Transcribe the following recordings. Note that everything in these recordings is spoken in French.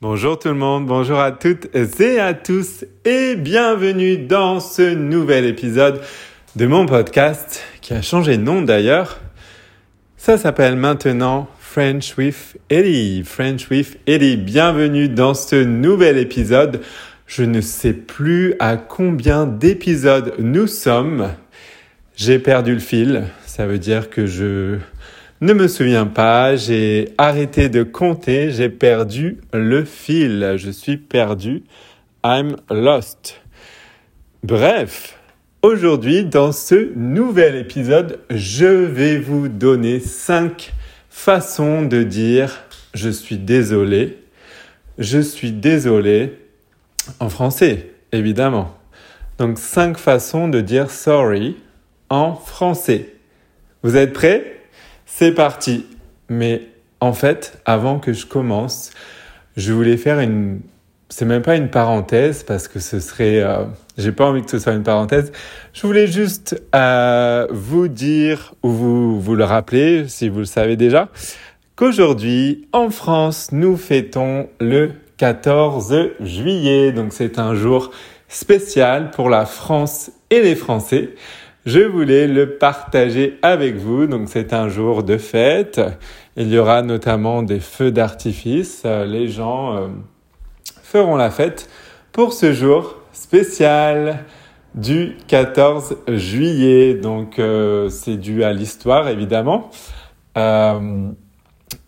Bonjour tout le monde, bonjour à toutes et à tous et bienvenue dans ce nouvel épisode de mon podcast qui a changé de nom d'ailleurs. Ça s'appelle maintenant French with Eddie. French with Eddie. Bienvenue dans ce nouvel épisode. Je ne sais plus à combien d'épisodes nous sommes. J'ai perdu le fil. Ça veut dire que je ne me souviens pas, j'ai arrêté de compter, j'ai perdu le fil, je suis perdu, I'm lost. Bref, aujourd'hui dans ce nouvel épisode, je vais vous donner cinq façons de dire je suis désolé, je suis désolé en français, évidemment. Donc cinq façons de dire sorry en français. Vous êtes prêts? C'est parti. Mais en fait, avant que je commence, je voulais faire une. C'est même pas une parenthèse parce que ce serait. Euh... J'ai pas envie que ce soit une parenthèse. Je voulais juste euh, vous dire ou vous vous le rappeler si vous le savez déjà qu'aujourd'hui en France nous fêtons le 14 juillet. Donc c'est un jour spécial pour la France et les Français je voulais le partager avec vous. Donc c'est un jour de fête. Il y aura notamment des feux d'artifice. Les gens euh, feront la fête pour ce jour spécial du 14 juillet. Donc euh, c'est dû à l'histoire évidemment. Euh,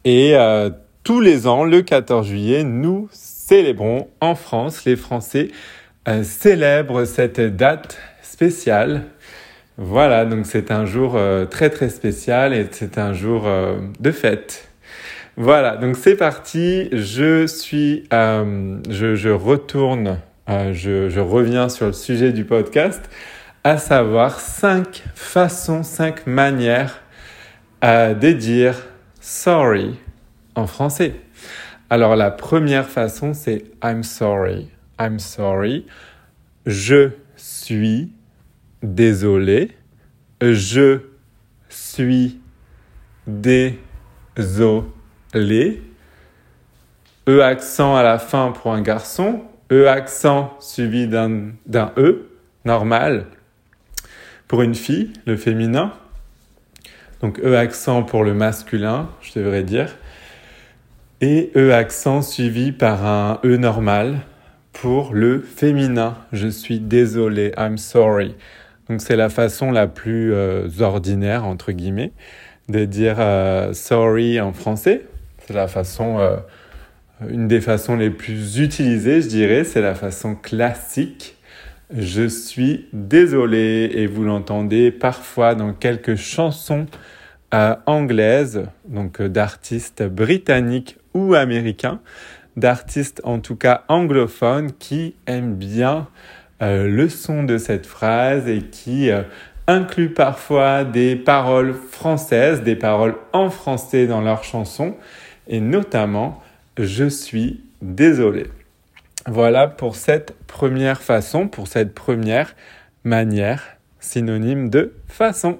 et tous les ans, le 14 juillet, nous célébrons en France, les Français célèbrent cette date spéciale voilà, donc c'est un jour euh, très très spécial et c'est un jour euh, de fête. Voilà, donc c'est parti. Je suis, euh, je, retourne, je, je, reviens sur le sujet du podcast, à savoir cinq façons, cinq manières de dire sorry en français. Alors la première façon, c'est I'm sorry. I'm sorry. Je suis désolé. Je suis désolé. E accent à la fin pour un garçon. E accent suivi d'un E, normal. Pour une fille, le féminin. Donc E accent pour le masculin, je devrais dire. Et E accent suivi par un E normal pour le féminin. Je suis désolé, I'm sorry. Donc c'est la façon la plus euh, ordinaire, entre guillemets, de dire euh, sorry en français. C'est la façon, euh, une des façons les plus utilisées, je dirais, c'est la façon classique. Je suis désolé et vous l'entendez parfois dans quelques chansons anglaises, donc d'artistes britanniques ou américains, d'artistes en tout cas anglophones qui aiment bien euh, le son de cette phrase et qui euh, inclut parfois des paroles françaises, des paroles en français dans leurs chansons, et notamment Je suis désolé. Voilà pour cette première façon, pour cette première manière, synonyme de façon.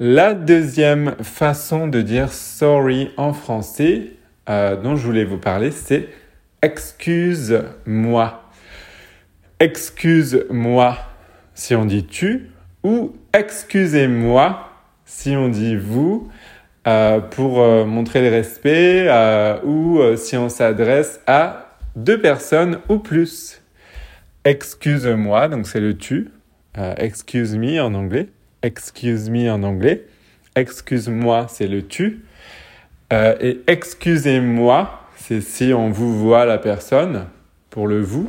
La deuxième façon de dire sorry en français euh, dont je voulais vous parler, c'est excuse-moi excuse-moi si on dit tu ou excusez-moi si on dit vous euh, pour euh, montrer le respect euh, ou si on s'adresse à deux personnes ou plus. Excuse-moi, donc c'est le tu. excuse me en anglais. Excuse me en anglais. Excuse-moi, c'est le tu. et excusez-moi, c'est si on vous voit la personne pour le vous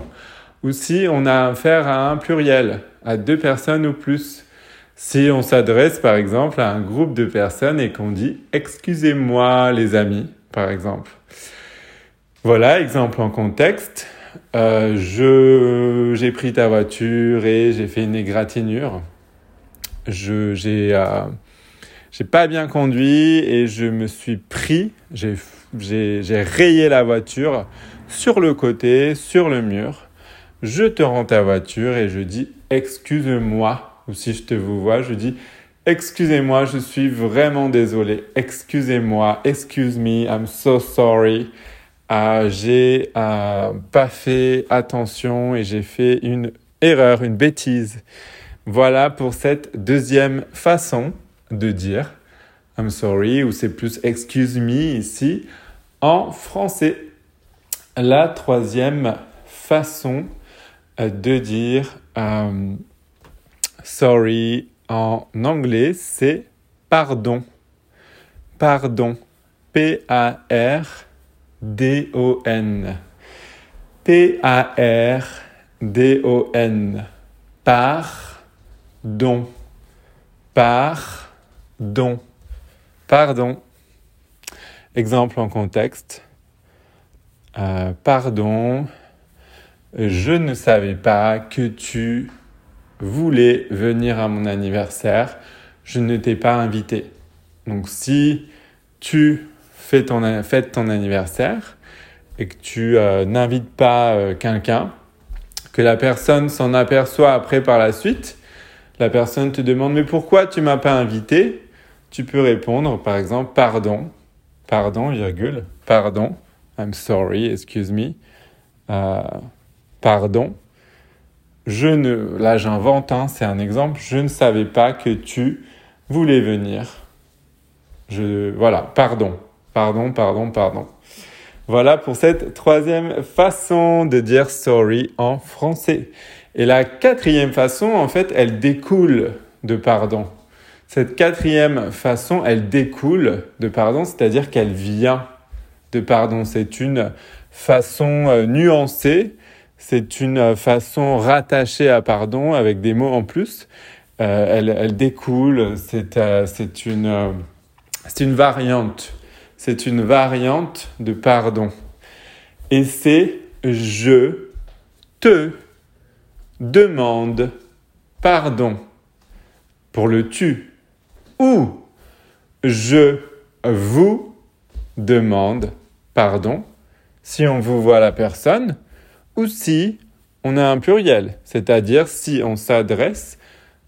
ou si on a affaire à un pluriel, à deux personnes ou plus. Si on s'adresse par exemple à un groupe de personnes et qu'on dit excusez-moi les amis, par exemple. Voilà, exemple en contexte. Euh, je j'ai pris ta voiture et j'ai fait une égratignure. Je j'ai euh, j'ai pas bien conduit et je me suis pris, j'ai j'ai rayé la voiture sur le côté, sur le mur je te rends ta voiture et je dis excuse-moi. Ou si je te vois, je dis excusez-moi, je suis vraiment désolé. Excusez-moi, excuse me, I'm so sorry. euh, j'ai euh, pas fait attention et j'ai fait une erreur, une bêtise. Voilà pour cette deuxième façon de dire I'm sorry ou c'est plus excuse me ici en français. La troisième façon de dire sorry en anglais, c'est pardon. Pardon. P-A-R-D-O-N. P-A-R-D-O-N. Pardon. Pardon. Pardon. Exemple en contexte. Euh, pardon, je ne savais pas que tu voulais venir à mon anniversaire. Je ne t'ai pas invité. Donc si tu fais ton, fêtes ton anniversaire et que tu euh, n'invites pas euh, quelqu'un, que la personne s'en aperçoit après par la suite, la personne te demande mais pourquoi tu m'as pas invité? Tu peux répondre par exemple pardon, pardon, virgule, pardon, I'm sorry, excuse me, euh, pardon. Je ne, là j'invente, hein, c'est un exemple, je ne savais pas que tu voulais venir. Je, voilà, pardon, pardon, pardon, pardon. Voilà pour cette troisième façon de dire sorry en français. Et la quatrième façon, en fait, elle découle de pardon. Cette quatrième façon, elle découle de pardon, c'est-à-dire qu'elle vient de pardon. C'est une façon euh, nuancée, c'est une euh, façon rattachée à pardon avec des mots en plus. Euh, elle, elle, découle, c'est une, c'est une variante c'est une variante de pardon. Et c'est je te demande pardon pour le tu ou je vous demande pardon si on vous voit la personne ou si on a un pluriel, c'est-à-dire si on s'adresse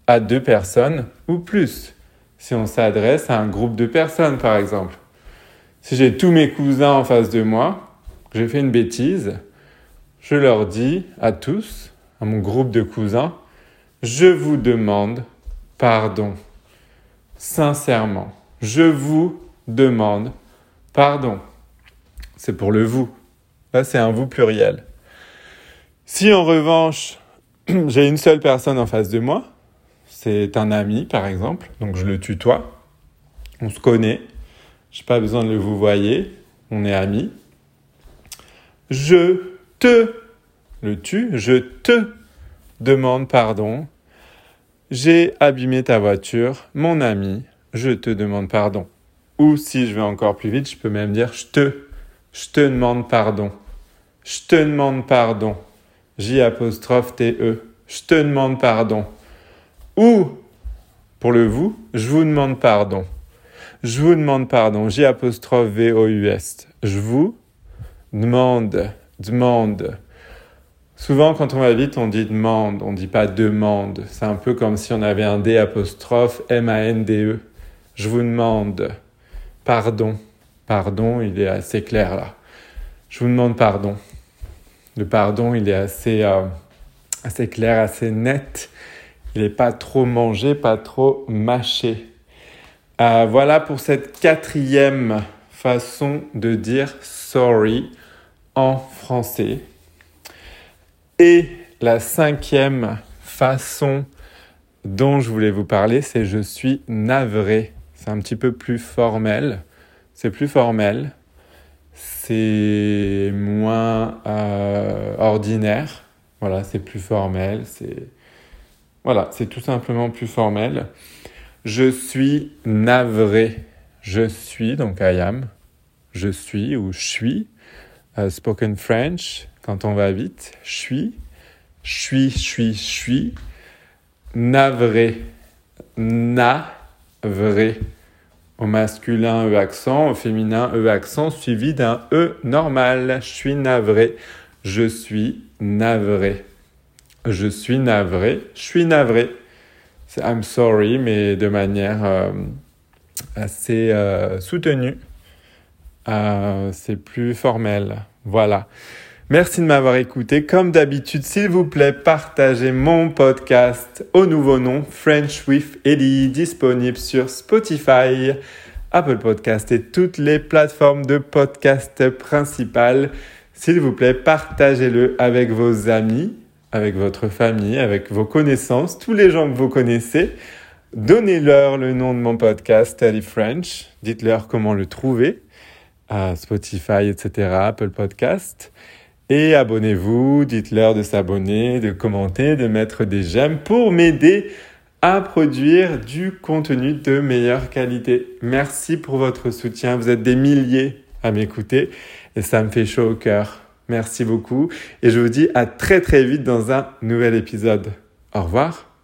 à deux personnes ou plus, si on s'adresse à un groupe de personnes par exemple. Si j'ai tous mes cousins en face de moi, j'ai fait une bêtise, je leur dis à tous, à mon groupe de cousins, je vous demande pardon. Sincèrement, je vous demande pardon. C'est pour le vous. Là, c'est un vous pluriel. Si en revanche, j'ai une seule personne en face de moi, c'est un ami par exemple, donc je le tutoie, on se connaît, j'ai pas besoin de le vous voyez. On est amis. Je te, le tu, je te demande pardon. J'ai abîmé ta voiture, mon ami, je te demande pardon. Ou si je vais encore plus vite, je peux même dire je te, je te demande pardon. Je te demande pardon. J apostrophe T E. Je te demande pardon. Ou, pour le vous, je vous demande pardon. Je vous demande pardon. J apostrophe V O U S. Je vous demande, demande. Souvent, quand on va vite, on dit demande, on dit pas demande. C'est un peu comme si on avait un D apostrophe M A N D E. Je vous demande pardon. Pardon, il est assez clair là. Je vous demande pardon. Le pardon, il est assez, euh, clair, assez net. Il n'est pas trop mangé, pas trop mâché. Euh, voilà pour cette quatrième façon de dire sorry en français. Et la cinquième façon dont je voulais vous parler, c'est je suis navré. C'est un petit peu plus formel. C'est plus formel. C'est moins euh, ordinaire. Voilà, c'est plus formel. C'est voilà, c'est tout simplement plus formel. Je suis navré. Je suis, donc I am. Je suis ou je suis. Euh, spoken French, quand on va vite. Je suis. Je suis, je suis, je suis. Navré. Navré. Au masculin, E accent. Au féminin, E accent, suivi d'un E normal. Je suis navré. Je suis navré. Je suis navré. Je suis navré c'est I'm sorry, mais de manière euh, assez euh, soutenue. Euh, c'est plus formel. Voilà. Merci de m'avoir écouté. Comme d'habitude, s'il vous plaît, partagez mon podcast au nouveau nom French with Ellie, disponible sur Spotify, Apple Podcast et toutes les plateformes de podcast principales. S'il vous plaît, partagez-le avec vos amis, avec votre famille, avec vos connaissances, tous les gens que vous connaissez. Donnez-leur le nom de mon podcast, Ellie French. Dites-leur comment le trouver à Spotify, etc., Apple Podcast. Et abonnez-vous, dites-leur de s'abonner, de commenter, de mettre des j'aime pour m'aider à produire du contenu de meilleure qualité. Merci pour votre soutien. Vous êtes des milliers à m'écouter et ça me fait chaud au cœur. Merci beaucoup et je vous dis à très très vite dans un nouvel épisode. Au revoir.